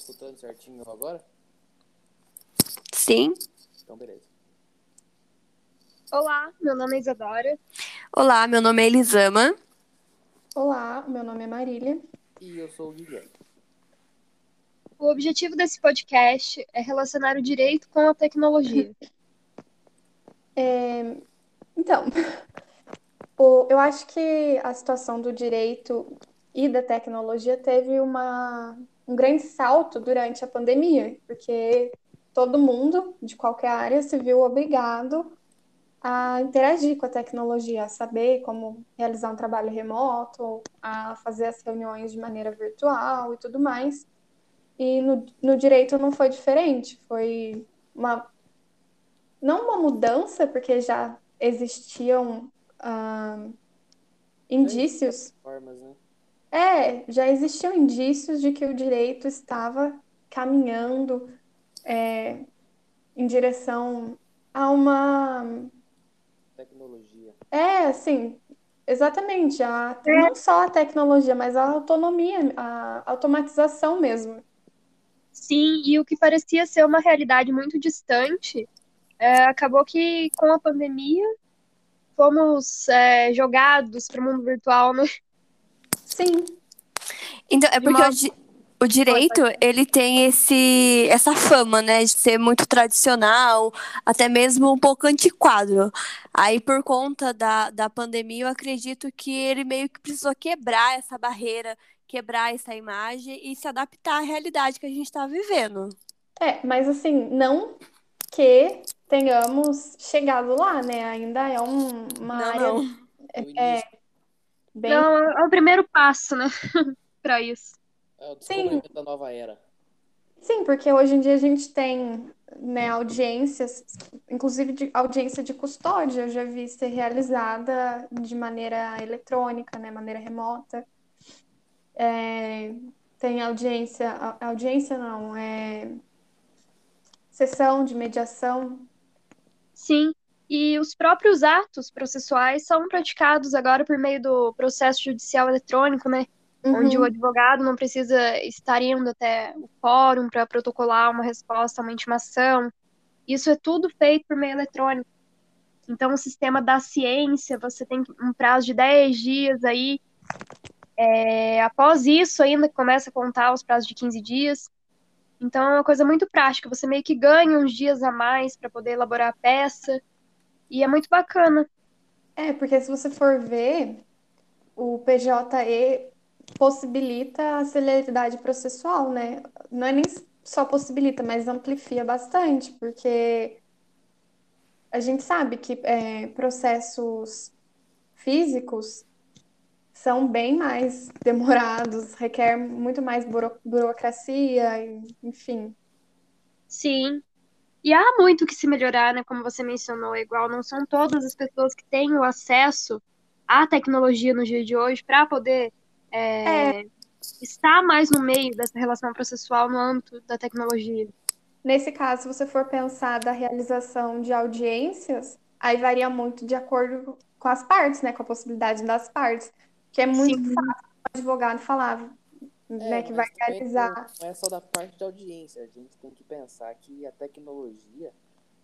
escutando certinho agora? Sim. Então, beleza. Olá, meu nome é Isadora. Olá, meu nome é Elisama. Olá, meu nome é Marília. E eu sou o Guilherme. O objetivo desse podcast é relacionar o direito com a tecnologia. É, então, o- eu acho que a situação do direito e da tecnologia teve uma, um grande salto durante a pandemia, porque todo mundo, de qualquer área, se viu obrigado a interagir com a tecnologia, a saber como realizar um trabalho remoto, a fazer as reuniões de maneira virtual e tudo mais. E no, no direito não foi diferente, foi uma não uma mudança, porque já existiam ah, indícios, Formas, né? É, já existiam indícios de que o direito estava caminhando é, em direção a uma, Tecnologia. é, assim, exatamente, a, não só a tecnologia, mas a autonomia, a automatização mesmo. Sim, e o que parecia ser uma realidade muito distante, é, acabou que com a pandemia fomos é, jogados para o mundo virtual, né? Sim, Então, é porque uma- o, di- o direito, ele tem esse, essa fama, né, de ser muito tradicional, até mesmo um pouco antiquado. Aí, por conta da, da pandemia, eu acredito que ele meio que precisou quebrar essa barreira, quebrar essa imagem e se adaptar à realidade que a gente está vivendo. É, mas assim, não que tenhamos chegado lá, né? Ainda é um- uma Não, área não. É, bem. Não, é o primeiro passo, né? para isso. é o Sim. desenvolvimento da nova era. Sim, porque hoje em dia a gente tem, né, audiências, inclusive de audiência de custódia, eu já vi ser realizada de maneira eletrônica, né, maneira remota. É, tem audiência, audiência não, é sessão de mediação. Sim, e os próprios atos processuais são praticados agora por meio do processo judicial eletrônico, né? Onde o Uhum. advogado não precisa estar indo até o fórum para protocolar uma resposta a uma intimação. Isso é tudo feito por meio eletrônico. Então, o sistema da ciência, você tem um prazo de 10 dias aí. É, após isso, ainda começa a contar os prazos de 15 dias. Então, é uma coisa muito prática. Você meio que ganha uns dias a mais para poder elaborar a peça. E é muito bacana. É, porque se você for ver, o PJE possibilita a celeridade processual, né? Não é nem só possibilita, mas amplifia bastante, porque a gente sabe que é, processos físicos são bem mais demorados, requer muito mais buro- burocracia, enfim. Sim. E há muito que se melhorar, né? Como você mencionou, igual não são todas as pessoas que têm o acesso à tecnologia no dia de hoje para poder é, estar mais no meio dessa relação processual no âmbito da tecnologia. Nesse caso, se você for pensar da realização de audiências, aí varia muito de acordo com as partes, né? Com a possibilidade das partes. Que é muito Sim. fácil o advogado falar, né? É, Que vai realizar. não, é só da parte de audiência. A gente tem que pensar que a tecnologia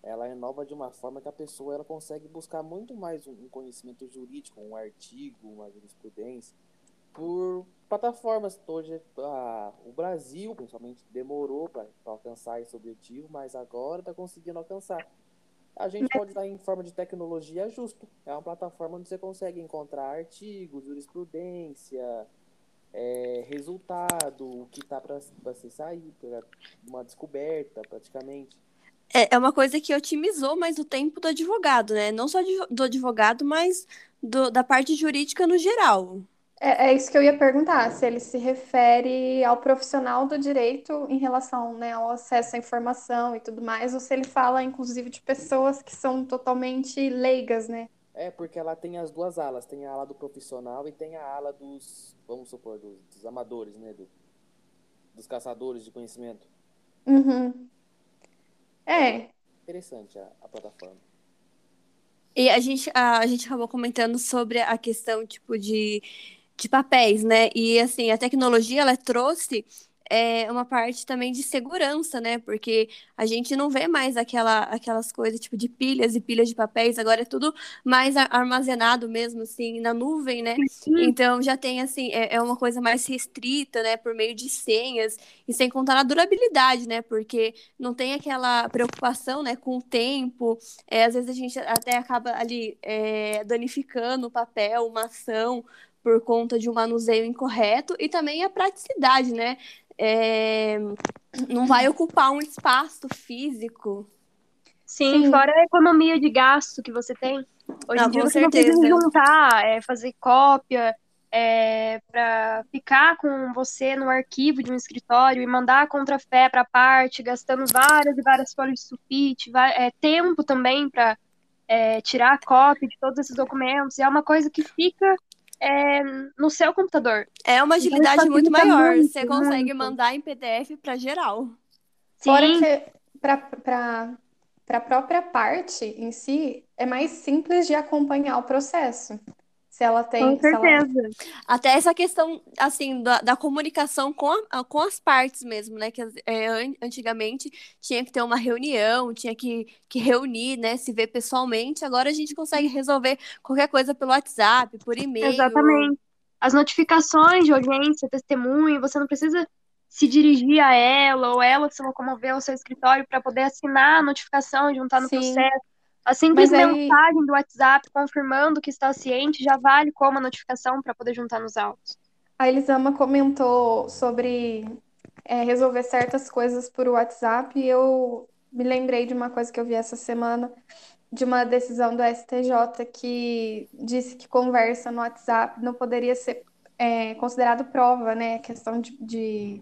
ela inova de uma forma que a pessoa ela consegue buscar muito mais um conhecimento jurídico, um artigo, uma jurisprudência, por plataformas. Hoje, a- o Brasil, principalmente, demorou para alcançar esse objetivo, mas agora está conseguindo alcançar. A gente pode dar em forma de tecnologia é justo. É uma plataforma onde você consegue encontrar artigos, jurisprudência, é, resultado, o que está para se sair, pra uma descoberta praticamente. É, é uma coisa que otimizou mais o tempo do advogado, né? Não só do advogado, mas do- da parte jurídica no geral. É, é isso que eu ia perguntar, se ele se refere ao profissional do direito em relação, né, ao acesso à informação e tudo mais, ou se ele fala, inclusive, de pessoas que são totalmente leigas, né? É, porque ela tem as duas alas, tem a ala do profissional e tem a ala dos, vamos supor, dos, dos amadores, né, do- dos caçadores de conhecimento. Uhum. É, Interessante a, a plataforma. E a gente, a, a gente acabou comentando sobre a questão, tipo, de, de papéis, né? E, assim, a tecnologia, ela trouxe é uma parte também de segurança, né? Porque a gente não vê mais aquela, aquelas coisas tipo de pilhas e pilhas de papéis, agora é tudo mais armazenado mesmo, assim, na nuvem, né? Então já tem, assim, é, é uma coisa mais restrita, né? Por meio de senhas, e sem contar na durabilidade, né? Porque não tem aquela preocupação, né, com o tempo. É, às vezes a gente até acaba ali é, danificando o papel, uma ação por conta de um manuseio incorreto e também a praticidade, né? É, não vai ocupar um espaço físico. Sim, Sim, fora a economia de gasto que você tem. Hoje não, em dia você certeza. não precisa juntar, é, fazer cópia, é, para ficar com você no arquivo de um escritório e mandar a contrafé para a parte, gastando várias e várias folhas de sulfite, vai, é, tempo também para é, tirar a cópia de todos esses documentos. E é uma coisa que fica é, no seu computador. É uma então, agilidade muito maior. Muito, Você consegue muito. mandar em PDF para geral. Sim. Fora que para a própria parte em si, é mais simples de acompanhar o processo. Se ela tem. Com certeza. Ela... Até essa questão, assim, da, da comunicação com, a, com as partes mesmo, né? Que é, antigamente tinha que ter uma reunião, tinha que, que reunir, né? Se ver pessoalmente. Agora a gente consegue resolver qualquer coisa pelo WhatsApp, por e-mail. Exatamente. As notificações de audiência, testemunho, você não precisa se dirigir a ela ou ela se locomover ao seu escritório para poder assinar a notificação e juntar no Sim. processo a simples aí... mensagem do WhatsApp confirmando que está ciente já vale como a notificação para poder juntar nos autos. A Elisama comentou sobre é, resolver certas coisas por WhatsApp e eu me lembrei de uma coisa que eu vi essa semana, de uma decisão do STJ que disse que conversa no WhatsApp não poderia ser é, considerado prova, né? Questão de, de...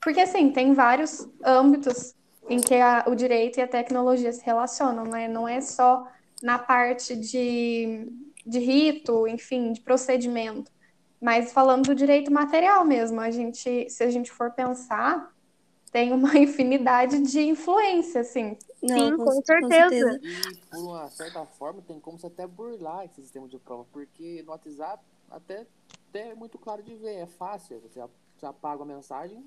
Porque, assim, tem vários âmbitos em que a, o direito e a tecnologia se relacionam, né? Não é só na parte de, de rito, enfim, de procedimento, mas falando do direito material mesmo. A gente, se a gente for pensar, tem uma infinidade de influência, assim. Não, Sim, com, com, certeza. certeza. E, por uma certa forma, tem como você até burlar esse sistema de prova, porque no WhatsApp até, até é muito claro de ver, é fácil. Você apaga a mensagem,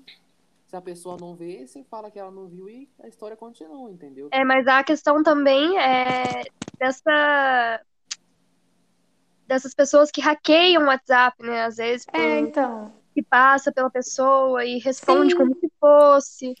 se a pessoa não vê, você fala que ela não viu e a história continua, entendeu? É, mas a questão também é dessa dessas pessoas que hackeiam o WhatsApp, né? Às vezes por... é, então. que passa pela pessoa e responde Sim. como se fosse.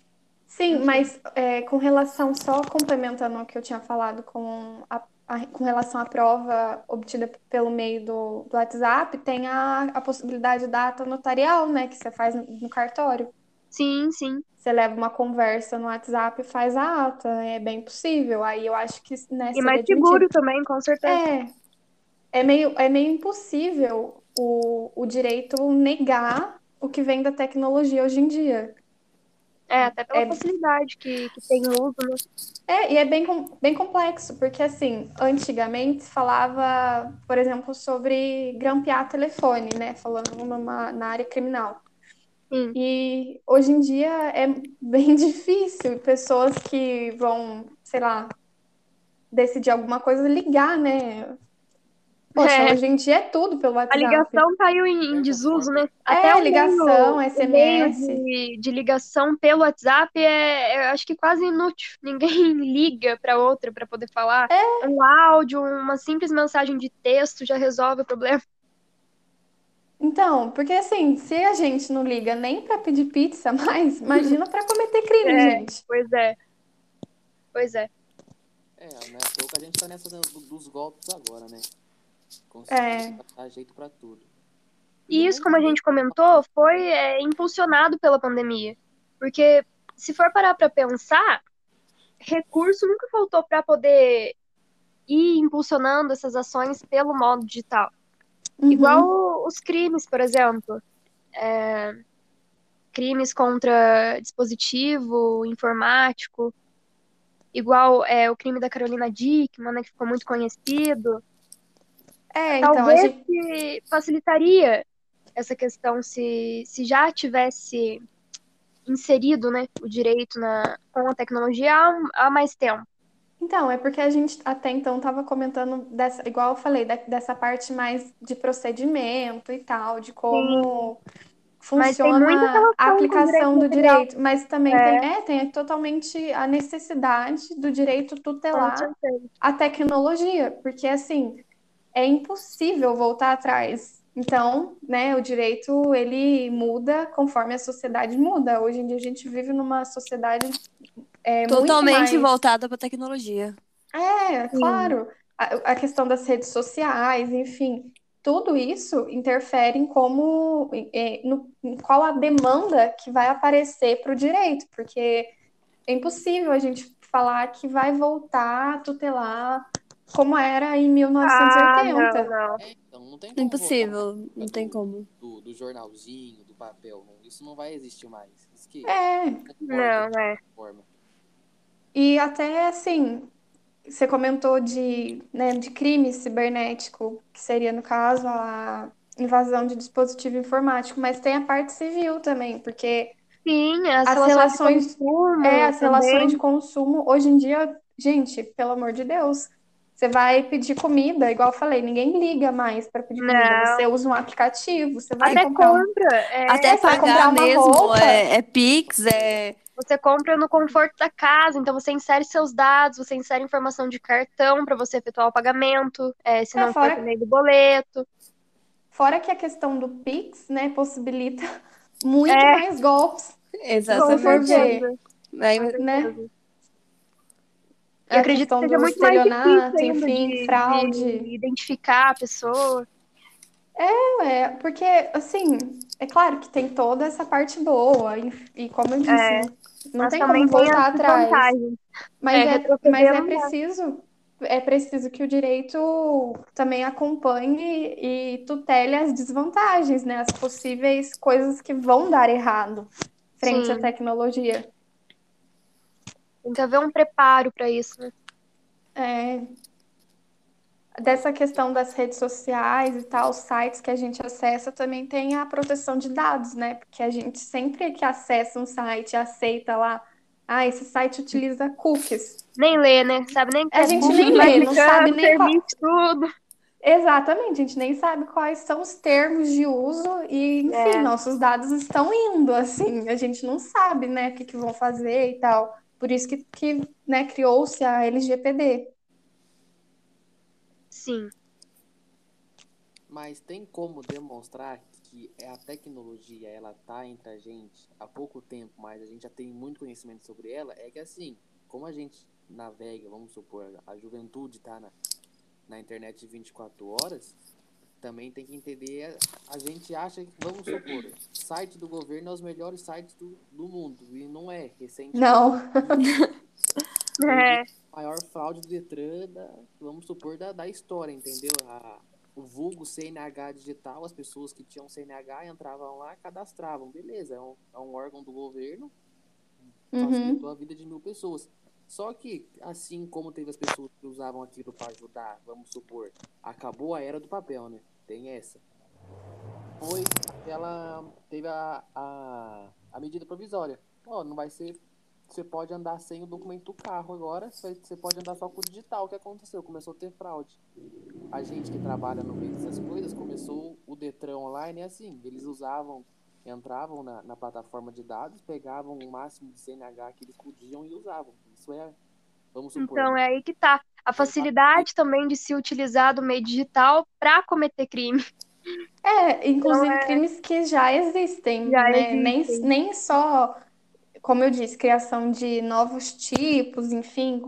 Sim, mas é, com relação, só complementando o que eu tinha falado com, a, a, com relação à prova obtida pelo meio do, do WhatsApp, tem a, a possibilidade da ata notarial, né, que você faz no cartório. Sim, sim. Você leva uma conversa no WhatsApp e faz a ata. É bem possível. Aí eu acho que. Né, e mais seguro também, com certeza. É. É meio, é meio impossível o, o direito negar o que vem da tecnologia hoje em dia. É, até pela é, facilidade que, que tem o uso, né? É, e é bem, bem complexo, porque assim, antigamente falava, por exemplo, sobre grampear telefone, né? Falando numa, na área criminal. Sim. E hoje em dia é bem difícil pessoas que vão, sei lá, decidir alguma coisa ligar, né? Poxa, é. hoje em dia é tudo pelo WhatsApp. A ligação caiu em, em desuso, né? É, Até é, ligação, meio, SMS. De, de, ligação pelo WhatsApp é, é, acho que quase inútil. Ninguém liga para outra para poder falar. É. Um áudio, uma simples mensagem de texto já resolve o problema. Então, porque assim, se a gente não liga nem para pedir pizza mais, imagina para cometer crime, é, gente. Pois é. Pois é. É, né? Pouco a gente tá nessa dos golpes agora, né? Consegue é. dar jeito para tudo. E isso, como a gente comentou, foi é, impulsionado pela pandemia. Porque se for parar para pensar, recurso nunca faltou para poder ir impulsionando essas ações pelo modo digital. Uhum. Igual os crimes, por exemplo. É, crimes contra dispositivo informático. Igual é, o crime da Carolina Dickman, né, que ficou muito conhecido. É, Talvez então, gente... facilitaria essa questão se, se já tivesse inserido né, o direito na, com a tecnologia há, há mais tempo. Então, é porque a gente até então estava comentando, dessa, igual eu falei, da, dessa parte mais de procedimento e tal, de como funciona a aplicação do direito, mas também é. Tem, é, tem totalmente a necessidade do direito tutelar a tecnologia, porque assim é impossível voltar atrás. Então, né, o direito ele muda conforme a sociedade muda. Hoje em dia a gente vive numa sociedade é, totalmente mais... voltada para a tecnologia. É, claro. A, a questão das redes sociais, enfim tudo isso interfere em como, em, no, em qual a demanda que vai aparecer para o direito, porque é impossível a gente falar que vai voltar a tutelar como era em 1980. Ah, não, não. É, então, não tem como Impossível, não tem como. Do, do, jornalzinho, do papel, isso não vai existir mais. Isso que é, não, é. Forma. E até assim, você comentou de, né, de crime cibernético, que seria, no caso, a invasão de dispositivo informático, mas tem a parte civil também, porque Sim, as, as relações, de consumo, é, as relações de consumo, hoje em dia, gente, pelo amor de Deus, você vai pedir comida, igual eu falei, ninguém liga mais para pedir comida. Não. Você usa um aplicativo, você vai Até comprar. Compra. É, Até pagar mesmo. Roupa. É, é Pix, é você compra no conforto da casa, então você insere seus dados, você insere informação de cartão para você efetuar o pagamento, é, se é, não fora... for meio do boleto. Fora que a questão do Pix, né, possibilita muito é. mais golpes. Exatamente. É, né? Eu acredito que seja muito mais difícil enfim, de, fraude. De identificar a pessoa. É, é, porque, assim, é claro que tem toda essa parte boa, e, e como eu disse, é. Não mas tem como voltar atrás. Mas é, é mas é preciso é preciso que o direito também acompanhe e tutele as desvantagens, né? As possíveis coisas que vão dar errado frente Sim. à tecnologia. Tem que haver um preparo para isso, né? É. Dessa questão das redes sociais e tal, os sites que a gente acessa também tem a proteção de dados, né? Porque a gente sempre que acessa um site, aceita lá, ah, esse site utiliza cookies. Nem lê, né? Sabe nem A gente nem lê, não sabe nem qual... tudo. Exatamente, a gente nem sabe quais são os termos de uso e, enfim, é. nossos dados estão indo, assim, a gente não sabe, né, o que, que vão fazer e tal. Por isso que, que né, criou-se a LGPD. Sim. Mas tem como demonstrar que a tecnologia ela tá entre a gente há pouco tempo, mas a gente já tem muito conhecimento sobre ela, é que assim, como a gente navega, vamos supor, a juventude tá na, na internet 24 horas, também tem que entender, a gente acha que, vamos supor, site do governo é os melhores sites do, do mundo, e não é, recente. Não. é maior fraude do Detran, da, vamos supor, da, da história, entendeu? A, o vulgo CNH digital, as pessoas que tinham CNH entravam lá cadastravam. Beleza, é um, é um órgão do governo, facilitou uhum. a vida de mil pessoas. Só que, assim como teve as pessoas que usavam aquilo para ajudar, vamos supor, acabou a era do papel, né? Tem essa. Foi aquela. Teve a, a, a medida provisória. Ó, oh, não vai ser você pode andar sem o documento do carro agora, você pode andar só com o digital. O que aconteceu? Começou a ter fraude. A gente que trabalha no meio dessas coisas, começou o Detran online, é assim, eles usavam, entravam na, na plataforma de dados, pegavam o máximo de CNH que eles podiam e usavam. Isso é, vamos supor... Então é aí que tá. A facilidade também de se utilizar do meio digital para cometer crime. É, inclusive então, é... crimes que já existem, já né? Existem. Nem, nem só como eu disse, criação de novos tipos, enfim,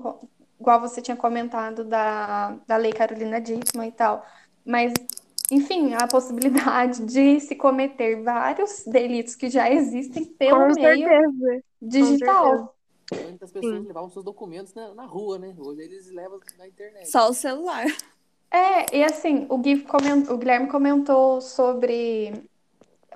igual você tinha comentado da, da Lei Carolina Dickman e tal. Mas, enfim, a possibilidade de se cometer vários delitos que já existem pelo Com meio certeza. digital. Muitas pessoas Sim. levavam seus documentos na, na, rua, né? Hoje eles levam na internet. Só o celular. É, e assim, o, Gui comentou, o Guilherme comentou sobre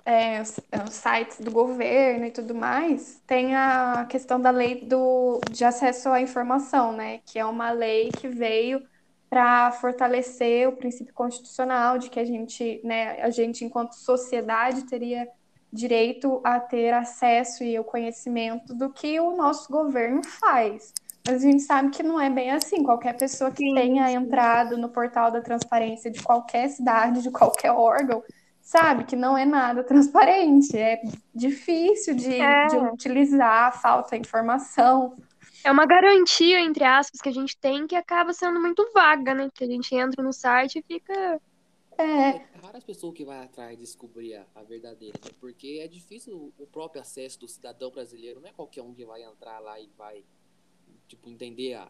é, os, é, os sites do governo e tudo mais, tem a questão da lei do, de acesso à informação, né? Que é uma lei que veio para fortalecer o princípio constitucional de que a gente, né, a gente enquanto sociedade teria direito a ter acesso e o conhecimento do que o nosso governo faz. Mas a gente sabe que não é bem assim. Qualquer pessoa que sim, tenha sim. entrado no portal da transparência de qualquer cidade, de qualquer órgão, sabe? Que não é nada transparente, é difícil de, É. de utilizar, falta informação. É uma garantia, entre aspas, que a gente tem que acaba sendo muito vaga, né? Que a gente entra no site e fica. É, É raras pessoas que vai atrás de descobrir a, a verdadeira, né? Porque é difícil o próprio acesso do cidadão brasileiro, não é qualquer um que vai entrar lá e vai, tipo, entender a,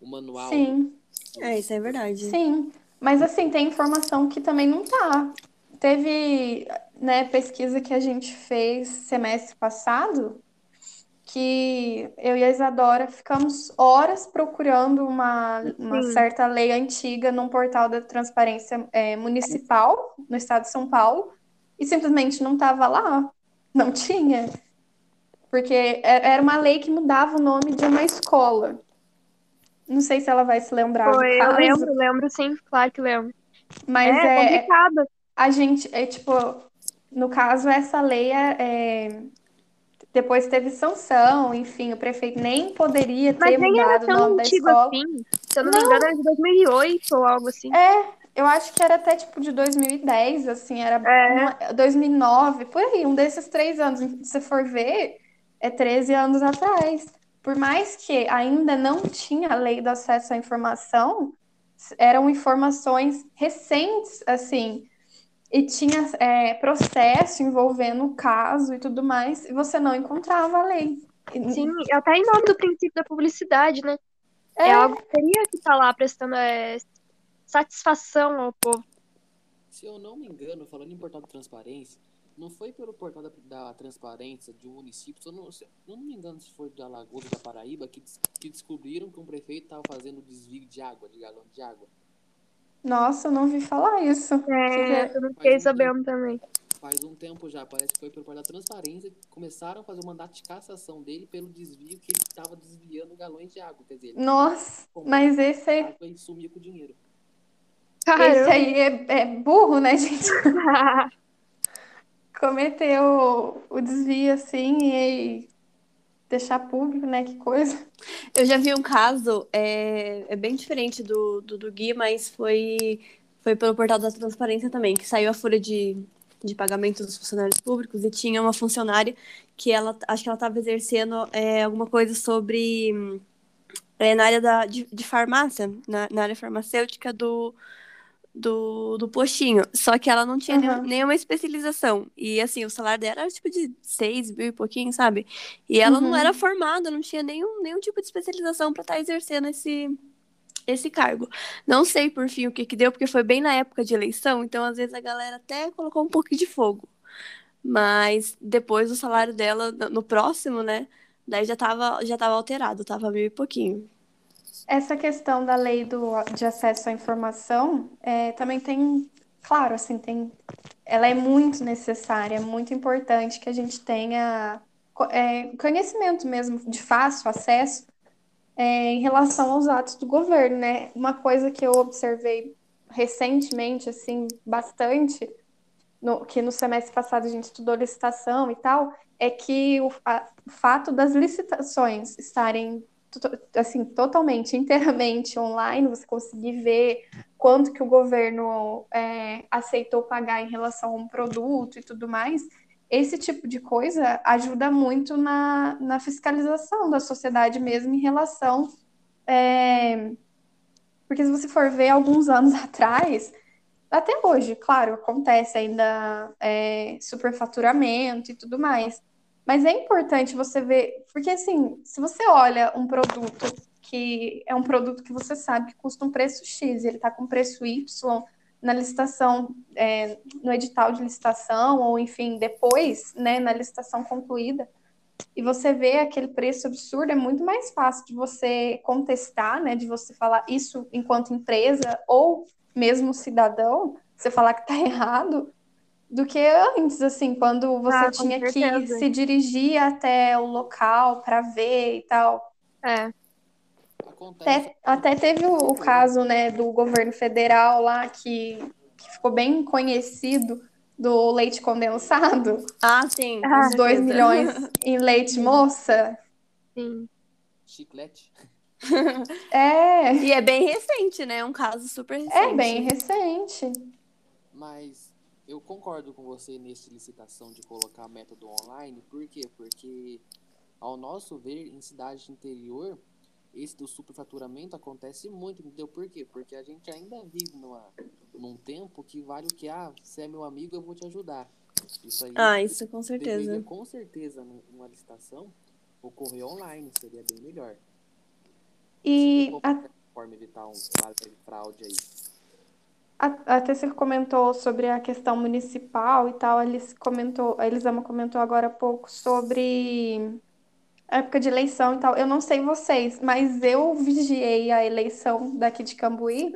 o manual. sim. É, isso é verdade. Sim, mas assim, tem informação que também não tá. Teve, né, pesquisa que a gente fez semestre passado, que eu e a Isadora ficamos horas procurando uma, uma Sim. certa lei antiga num portal da transparência é, municipal no estado de São Paulo e simplesmente não estava lá, não tinha. Porque é- era uma lei que mudava o nome de uma escola. Não sei se ela vai se lembrar Foi, eu lembro, lembro sim, claro que lembro. Mas é, é, complicado. a gente, é tipo, no caso, essa lei é, é- depois teve sanção, enfim, o prefeito nem poderia ter Mas mudado o nome da escola. assim. Se eu não me engano, era de 2008 ou algo assim. Eu acho que era até tipo de 2010, assim, era É. uma- 2009, por aí, um desses três anos. Se você for ver, é 13 anos atrás. Por mais que ainda não tinha a lei do acesso à informação, eram informações recentes, assim, e tinha é, processo envolvendo o caso e tudo mais, e você não encontrava a lei. Sim, até em nome do princípio da publicidade, né? É, É. algo que teria que estar lá prestando é, satisfação ao povo. Se eu não me engano, falando em portal de transparência, não foi pelo portal da, da transparência de um município, se eu não, se eu não me engano se foi de Alagoas ou da Paraíba, que, des- que descobriram que um prefeito estava fazendo desvio de água, de galão de água. Nossa, eu não ouvi falar isso. É, eu não fiquei um sabendo também. Faz um tempo já, parece que foi pelo portal da transparência, que começaram a fazer o mandato de cassação dele pelo desvio que ele estava desviando galões de água. Quer dizer, ele Nossa, mas esse, aí- água e sumia com o dinheiro. esse Caramba. aí é, é burro, né, gente? Cometeu o, o desvio assim e deixar público, né? Que coisa. Eu já vi um caso, é, é bem diferente do, do, do Gui, mas foi, foi pelo portal da transparência também, que saiu a folha de, de pagamento dos funcionários públicos e tinha uma funcionária que ela, acho que ela estava exercendo é, alguma coisa sobre, é, na área da, de, de farmácia, na, na área farmacêutica do, do, do postinho. Só que ela não tinha Uhum. nenhum- nenhuma especialização. E assim, o salário dela era tipo de 6 mil e pouquinho, sabe? E ela não Uhum. era formada, não tinha nenhum, nenhum tipo de especialização para estar exercendo esse, esse cargo. Não sei por fim o que que deu, porque foi bem na época de eleição, então às vezes a galera até colocou um pouco de fogo. Mas depois o salário dela, no no próximo, né? Daí já tava, já tava alterado, tava mil e pouquinho. Essa questão da lei do, de acesso à informação é, também tem, claro, assim, tem, ela é muito necessária, é muito importante que a gente tenha é, conhecimento mesmo, de fácil acesso, é, em relação aos atos do governo, né? Uma coisa que eu observei recentemente, assim, bastante, no- que no semestre passado a gente estudou licitação e tal, é que o, a- o fato das licitações estarem assim, totalmente, inteiramente online, você conseguir ver quanto que o governo é, aceitou pagar em relação a um produto e tudo mais, esse tipo de coisa ajuda muito na, na fiscalização da sociedade mesmo em relação. é, porque se você for ver alguns anos atrás, até hoje, claro, acontece ainda é, superfaturamento e tudo mais. Mas é importante você ver, porque assim, se você olha um produto que é um produto que você sabe que custa um preço X, ele está com preço Y na licitação, é, no edital de licitação, ou enfim, depois, né, na licitação concluída, e você vê aquele preço absurdo, é muito mais fácil de você contestar, né, de você falar isso enquanto empresa, ou mesmo cidadão, você falar que está errado, do que antes, assim, quando você Ah, tinha que certeza. se dirigir até o local para ver e tal. É. Até, até teve o, o caso, né, do governo federal lá que, que ficou bem conhecido do leite condensado, Ah, sim. Ah, os 2 certeza. milhões em leite moça. Sim. Chiclete. É, E é bem recente, né? É um caso super recente. é bem recente. Mas eu concordo com você nessa licitação de colocar método online. Por quê? Porque, ao nosso ver, em cidade interior, esse do superfaturamento acontece muito, entendeu? Por quê? Porque a gente ainda vive numa, num tempo que vale o que, ah, você é meu amigo, eu vou te ajudar. Isso aí. Ah, isso com certeza. Deveria, com certeza, numa licitação, ocorrer online, seria bem melhor. E. A... Forma evitar um fraude aí. Até você comentou sobre a questão municipal e tal. A Elis comentou, a Elisama comentou agora há pouco sobre a época de eleição e tal. Eu não sei vocês, mas eu vigiei a eleição daqui de Cambuí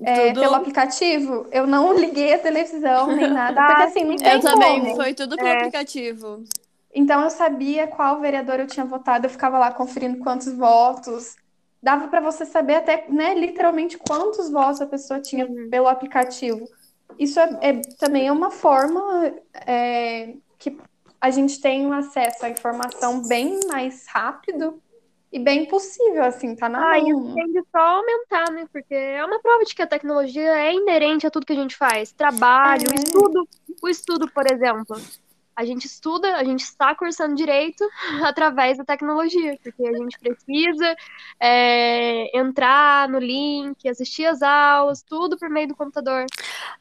é, pelo aplicativo. Eu não liguei a televisão nem nada, porque assim, não tem Eu também, foi tudo pelo é. aplicativo. Então eu sabia qual vereador eu tinha votado, eu ficava lá conferindo quantos votos dava para você saber até, né, literalmente quantos votos a pessoa tinha uhum. pelo aplicativo. Isso é, é também é uma forma é, que a gente tem um acesso à informação bem mais rápido e bem possível, assim, tá na ah, mão. tende só a aumentar, né? Porque é uma prova de que a tecnologia é inerente a tudo que a gente faz. Trabalho, é. estudo. O estudo, por exemplo a gente estuda, a gente está cursando direito através da tecnologia, porque a gente precisa é, entrar no link, assistir as aulas, tudo por meio do computador.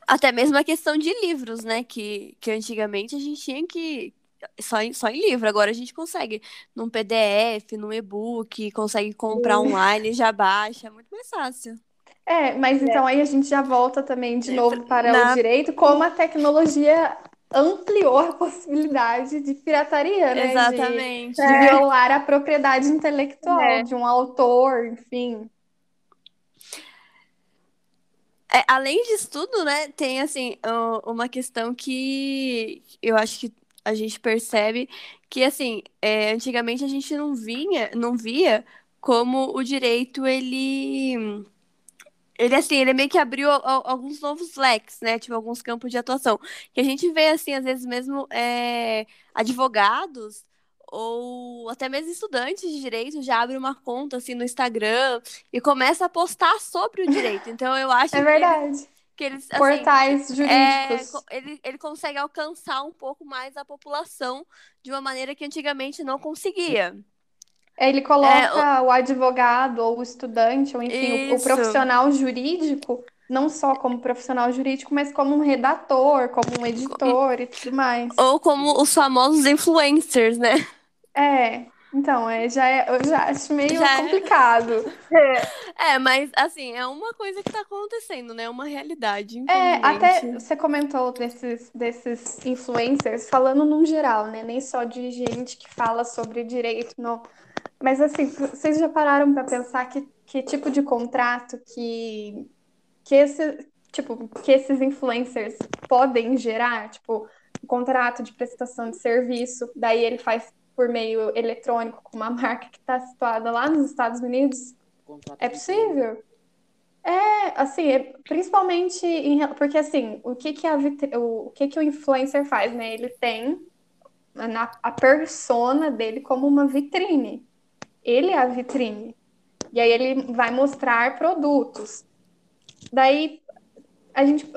Até mesmo a questão de livros, né? Que, que antigamente a gente tinha que. Só em, só em livro, agora a gente consegue num PDF, num e-book, consegue comprar Sim. online, já baixa, é muito mais fácil. É, mas então aí a gente já volta também de novo para Na... o direito, como a tecnologia ampliou a possibilidade de pirataria, né? Exatamente. De, de violar a propriedade intelectual é. de um autor, enfim. É, além disso tudo, né, tem assim uma questão que eu acho que a gente percebe que assim, é, antigamente a gente não vinha, não via como o direito ele ele, assim, ele meio que abriu alguns novos leques, né? Tipo, alguns campos de atuação. Que a gente vê, assim, às vezes mesmo é, advogados ou até mesmo estudantes de direito já abrem uma conta, assim, no Instagram e começa a postar sobre o direito. Então, eu acho é verdade. que... Eles, que eles, assim, Portais jurídicos. É, ele, ele consegue alcançar um pouco mais a população de uma maneira que antigamente não conseguia. Ele coloca é, o... o... advogado ou o estudante, ou enfim, o, o, profissional jurídico, não só como profissional jurídico, mas como um redator, como um editor e tudo mais. Ou como os famosos influencers, né? É, então, é, já é, eu já acho meio já é. complicado. É. é. mas assim, é uma coisa que tá acontecendo, né? É uma realidade. É, até você comentou desses, desses influencers, falando num geral, né? Nem só de gente que fala sobre direito no, mas assim, vocês já pararam para pensar que, que tipo de contrato que, que, esse, tipo, que esses influencers podem gerar? Tipo, um contrato de prestação de serviço, daí ele faz por meio eletrônico com uma marca que está situada lá nos Estados Unidos? Contrato é possível? É, assim, é, principalmente em, porque assim, o que que a o, o que que o influencer faz, né? Ele tem na, a persona dele como uma vitrine ele é a vitrine. E aí ele vai mostrar produtos. Daí a gente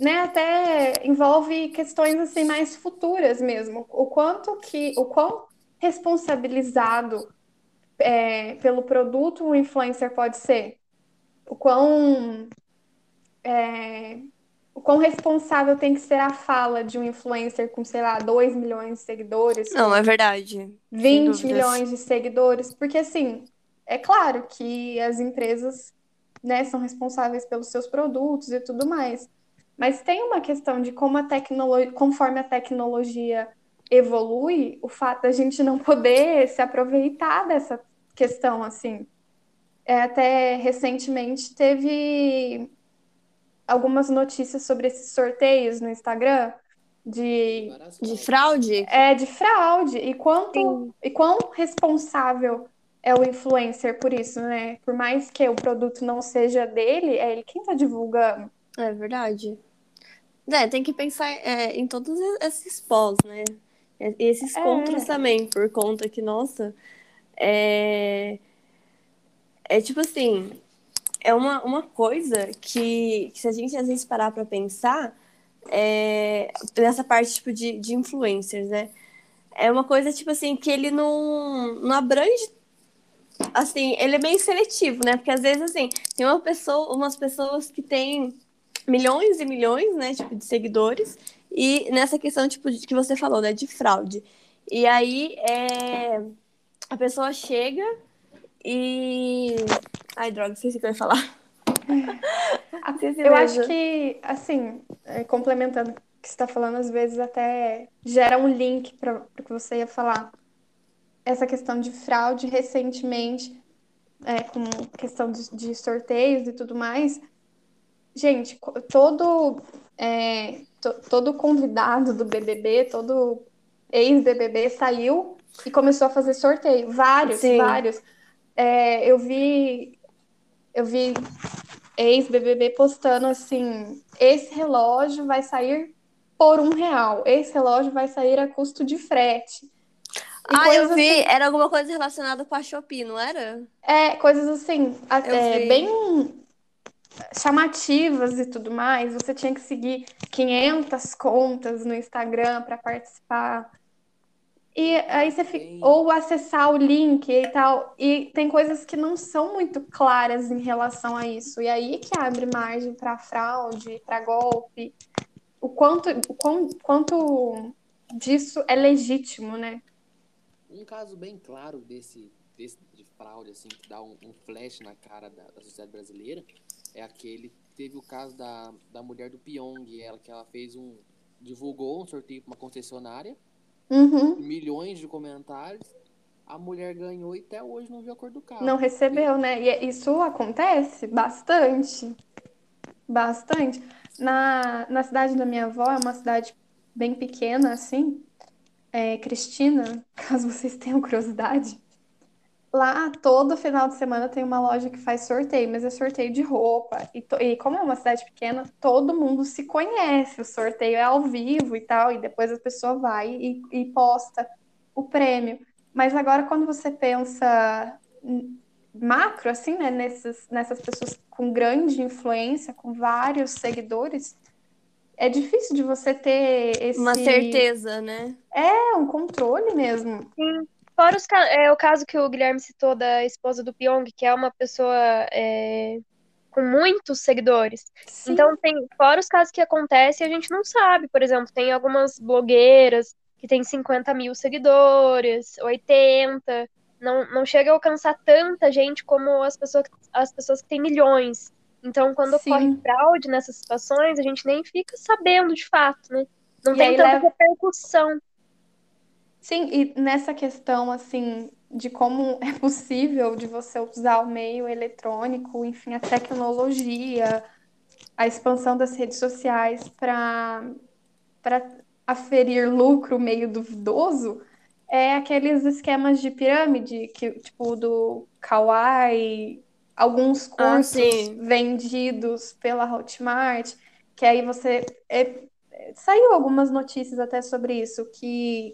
né, até envolve questões assim mais futuras mesmo. O quanto que, o quão responsabilizado é, pelo produto o influencer pode ser, o quão é, quão responsável tem que ser a fala de um influencer com, sei lá, 2 milhões de seguidores. Não, é verdade. 20 milhões de seguidores. Porque, assim, é claro que as empresas né, são responsáveis pelos seus produtos e tudo mais. Mas tem uma questão de como a tecnologia, conforme a tecnologia evolui, o fato da gente não poder se aproveitar dessa questão, assim. É, até recentemente teve algumas notícias sobre esses sorteios no Instagram de de fraude? É, de fraude. E quanto e quão responsável é o influencer por isso, né? Por mais que o produto não seja dele, é ele quem tá divulgando. É verdade. É, tem que pensar é, em todos esses pós, né? E esses é. contras também, por conta que, nossa, é. É tipo assim, é uma, uma coisa que, que, se a gente às vezes parar para pensar, é, nessa parte tipo, de, de influencers, né? É uma coisa, tipo assim, que ele não, não abrange. Assim, ele é meio seletivo, né? Porque às vezes, assim, tem uma pessoa, umas pessoas que têm milhões e milhões, né, tipo, de seguidores, e nessa questão, tipo, de, que você falou, né, de fraude. E aí, é, a pessoa chega e. Ai, droga, esqueci o que eu ia falar. eu acho que, assim, é, complementando o que você está falando, às vezes até gera um link para o que você ia falar. Essa questão de fraude, recentemente, é, com questão de, de sorteios e tudo mais, gente, todo, é, to, todo convidado do BBB, todo ex-BBB saiu e começou a fazer sorteio. Vários, Sim. vários. É, eu vi eu vi ex-BBB postando assim: esse relógio vai sair por um real, esse relógio vai sair a custo de frete. E ah, eu vi, assim, era alguma coisa relacionada com a Shopee, não era? É, coisas assim, é, bem chamativas e tudo mais. Você tinha que seguir 500 contas no Instagram para participar. E aí você fica, ou acessar o link e tal, e tem coisas que não são muito claras em relação a isso. E aí que abre margem para fraude, para golpe. O quanto, o quanto, quanto disso é legítimo, né? Um caso bem claro desse, desse de fraude, assim, que dá um, um flash na cara da, da, sociedade brasileira, é aquele. Teve o caso da, da mulher do Pyong, ela que ela fez um. divulgou um sorteio para uma concessionária Uhum. Milhões de comentários. A mulher ganhou e até hoje não viu a cor do carro. Não recebeu, né? E é, isso acontece bastante. Bastante. Na, na cidade da minha avó, é uma cidade bem pequena, assim. É, Cristina, caso vocês tenham curiosidade. Lá, todo final de semana tem uma loja que faz sorteio, mas é sorteio de roupa. E, to... e, como é uma cidade pequena, todo mundo se conhece. O sorteio é ao vivo e tal, e depois a pessoa vai e, e posta o prêmio. Mas agora, quando você pensa macro, assim, né, nessas, nessas pessoas com grande influência, com vários seguidores, é difícil de você ter esse... Uma certeza, né? É, um controle mesmo. Sim. Fora os, é, o caso que o Guilherme citou da esposa do Pyong, que é uma pessoa é, com muitos seguidores. Sim. Então, tem, fora os casos que acontecem, a gente não sabe. Por exemplo, tem algumas blogueiras que têm 50 mil seguidores, 80. Não, não chega a alcançar tanta gente como as pessoas, as pessoas que têm milhões. Então, quando Sim. ocorre fraude nessas situações, a gente nem fica sabendo de fato, né? Não e tem tanta leva... repercussão. Sim, e nessa questão, assim, de como é possível de você usar o meio eletrônico, enfim, a tecnologia, a expansão das redes sociais para aferir lucro meio duvidoso, é aqueles esquemas de pirâmide, que, tipo, do Kawaii, alguns ah, cursos ah, vendidos pela Hotmart, que aí você... É, saiu algumas notícias até sobre isso, que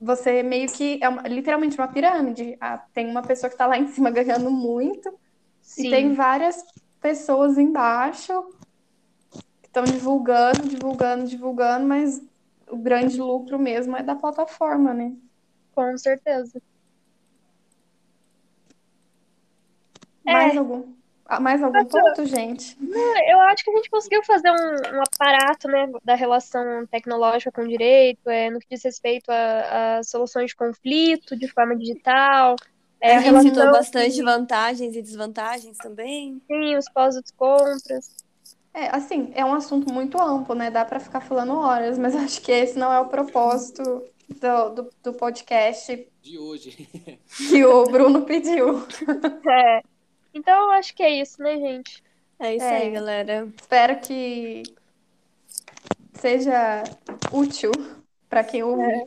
você meio que é uma, literalmente uma pirâmide. Ah, tem uma pessoa que está lá em cima ganhando muito Sim. e tem várias pessoas embaixo que estão divulgando, divulgando, divulgando, mas o grande lucro mesmo é da plataforma, né? Com certeza. Mais é. algum? Ah, mais algum ponto, gente? Eu acho que a gente conseguiu fazer um, um aparato né, da relação tecnológica com o direito, é, no que diz respeito a, a soluções de conflito de forma digital. É, a gente citou bastante vantagens e desvantagens também. Sim, os pós e os contras. É, assim, é um assunto muito amplo, né? Dá para ficar falando horas, mas acho que esse não é o propósito do, do, do podcast. De hoje. Que o Bruno pediu. É. Então, eu acho que é isso, né, gente? É isso é. aí, galera. Espero que seja útil para quem ouve. É.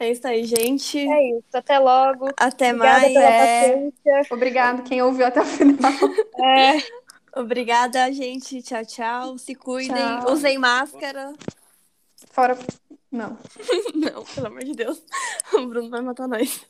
é. isso aí, gente. É isso. Até logo. Até Obrigada mais. Pela é... Obrigado quem ouviu até o final. É. Obrigada, gente. Tchau, tchau. Se cuidem. Tchau. Usem máscara. Fora. Não. Não, pelo amor de Deus. O Bruno vai matar nós.